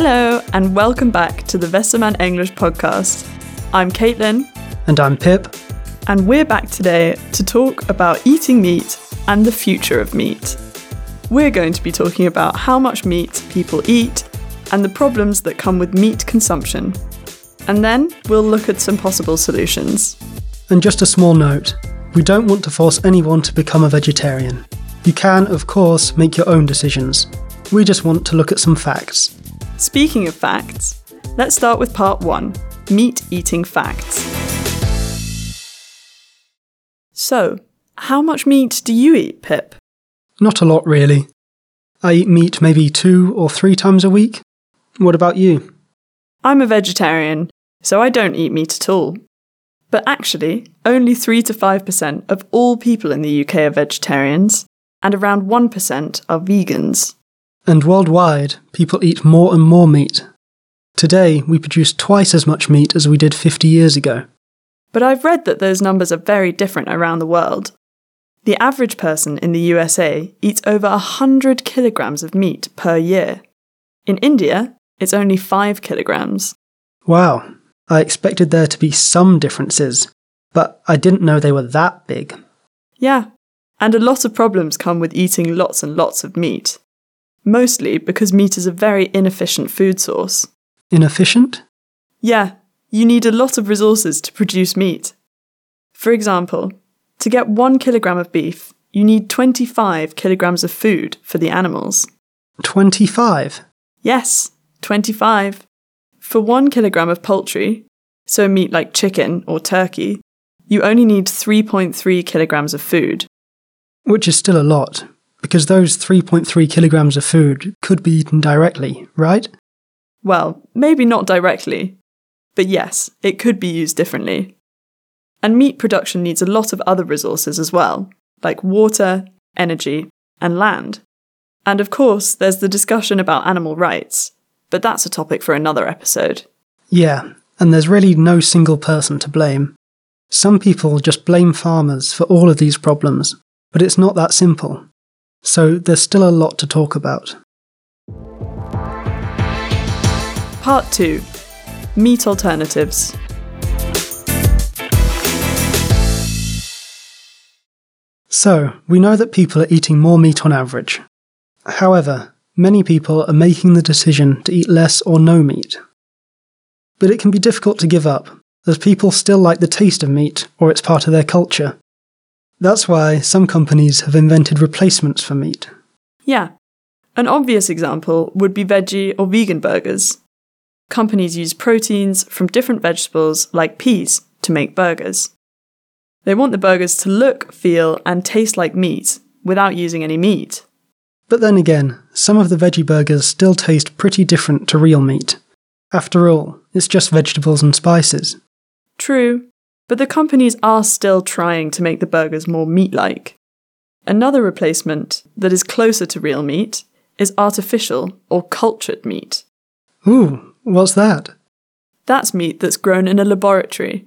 Hello, and welcome back to the Westermann English podcast. I'm Caitlin, And I'm Pip. and we're back today to talk about eating meat and the future of meat. We're going to be talking about how much meat people eat and the problems that come with meat consumption. And then we'll look at some possible solutions. And just a small note we don't want to force anyone to become a vegetarian. You can, of course, make your own decisions. We just want to look at some facts. Speaking of facts, let's start with part one meat eating facts. So, how much meat do you eat, Pip? Not a lot, really. I eat meat maybe two or three times a week. What about you? I'm a vegetarian, so I don't eat meat at all. But actually, only 3 to 5% of all people in the UK are vegetarians, and around 1% are vegans. And worldwide, people eat more and more meat. Today, we produce twice as much meat as we did 50 years ago. But I've read that those numbers are very different around the world. The average person in the USA eats over 100 kilograms of meat per year. In India, it's only 5 kilograms. Wow, I expected there to be some differences, but I didn't know they were that big. Yeah, and a lot of problems come with eating lots and lots of meat. Mostly because meat is a very inefficient food source. Inefficient? Yeah, you need a lot of resources to produce meat. For example, to get one kilogram of beef, you need 25 kilograms of food for the animals. 25? Yes, 25. For one kilogram of poultry, so meat like chicken or turkey, you only need 3.3 kilograms of food. Which is still a lot, because those 3.3 kilograms of food could be eaten directly, right? Well, maybe not directly, but yes, it could be used differently. And meat production needs a lot of other resources as well, like water, energy, and land. And of course, there's the discussion about animal rights, but that's a topic for another episode. Yeah, and there's really no single person to blame. Some people just blame farmers for all of these problems, but it's not that simple. So there's still a lot to talk about. Part 2 Meat Alternatives. So, we know that people are eating more meat on average. However, many people are making the decision to eat less or no meat. But it can be difficult to give up, as people still like the taste of meat or it's part of their culture. That's why some companies have invented replacements for meat. Yeah. An obvious example would be veggie or vegan burgers. Companies use proteins from different vegetables like peas to make burgers. They want the burgers to look, feel, and taste like meat without using any meat. But then again, some of the veggie burgers still taste pretty different to real meat. After all, it's just vegetables and spices. True, but the companies are still trying to make the burgers more meat like. Another replacement that is closer to real meat is artificial or cultured meat. Ooh, what's that? That's meat that's grown in a laboratory.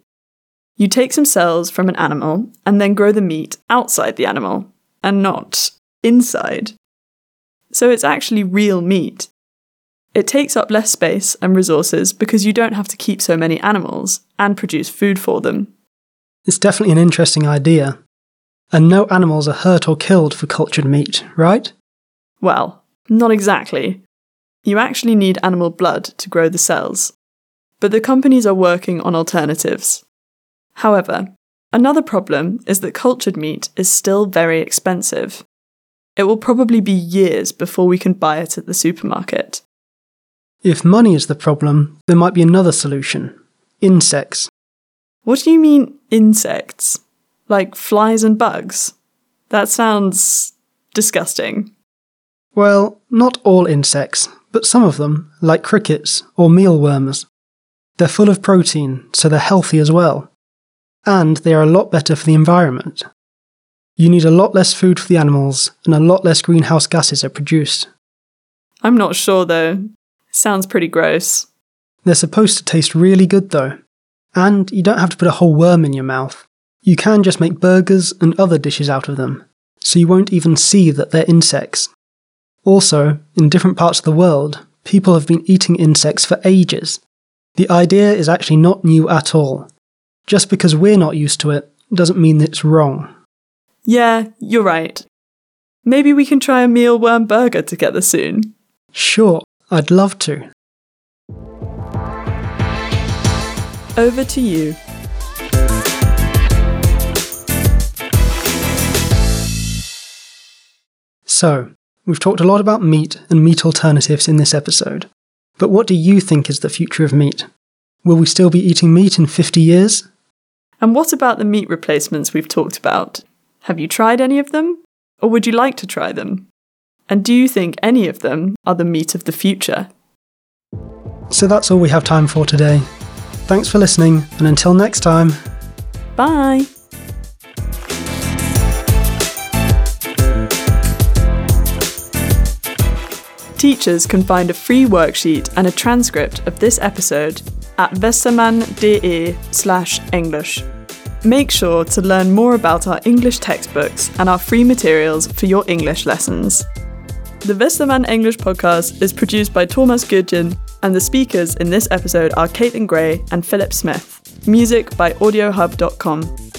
You take some cells from an animal and then grow the meat outside the animal and not inside. So it's actually real meat. It takes up less space and resources because you don't have to keep so many animals and produce food for them. It's definitely an interesting idea. And no animals are hurt or killed for cultured meat, right? Well, not exactly. You actually need animal blood to grow the cells. But the companies are working on alternatives. However, another problem is that cultured meat is still very expensive. It will probably be years before we can buy it at the supermarket. If money is the problem, there might be another solution insects. What do you mean, insects? Like flies and bugs? That sounds disgusting. Well, not all insects, but some of them, like crickets or mealworms. They're full of protein, so they're healthy as well. And they are a lot better for the environment. You need a lot less food for the animals, and a lot less greenhouse gases are produced. I'm not sure though. Sounds pretty gross. They're supposed to taste really good though. And you don't have to put a whole worm in your mouth. You can just make burgers and other dishes out of them, so you won't even see that they're insects. Also, in different parts of the world, people have been eating insects for ages. The idea is actually not new at all. Just because we're not used to it doesn't mean it's wrong. Yeah, you're right. Maybe we can try a mealworm burger together soon. Sure, I'd love to. Over to you. So, we've talked a lot about meat and meat alternatives in this episode. But what do you think is the future of meat? Will we still be eating meat in 50 years? And what about the meat replacements we've talked about? Have you tried any of them? Or would you like to try them? And do you think any of them are the meat of the future? So that's all we have time for today. Thanks for listening, and until next time, Bye! Teachers can find a free worksheet and a transcript of this episode at westermann.de slash English. Make sure to learn more about our English textbooks and our free materials for your English lessons. The Westermann English podcast is produced by Thomas Gudjin, and the speakers in this episode are Caitlin Gray and Philip Smith. Music by audiohub.com.